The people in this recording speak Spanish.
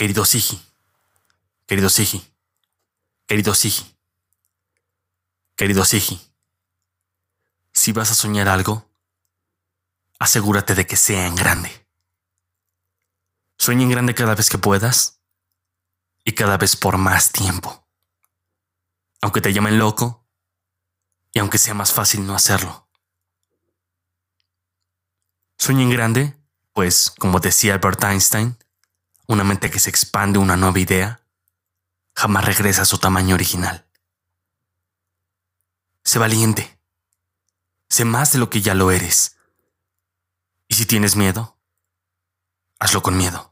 Querido Sigi, querido Sigi, querido Sigi, querido Sigi, si vas a soñar algo, asegúrate de que sea en grande. Sueña en grande cada vez que puedas y cada vez por más tiempo. Aunque te llamen loco y aunque sea más fácil no hacerlo. Sueña en grande, pues, como decía Albert Einstein, una mente que se expande una nueva idea, jamás regresa a su tamaño original. Sé valiente. Sé más de lo que ya lo eres. Y si tienes miedo, hazlo con miedo.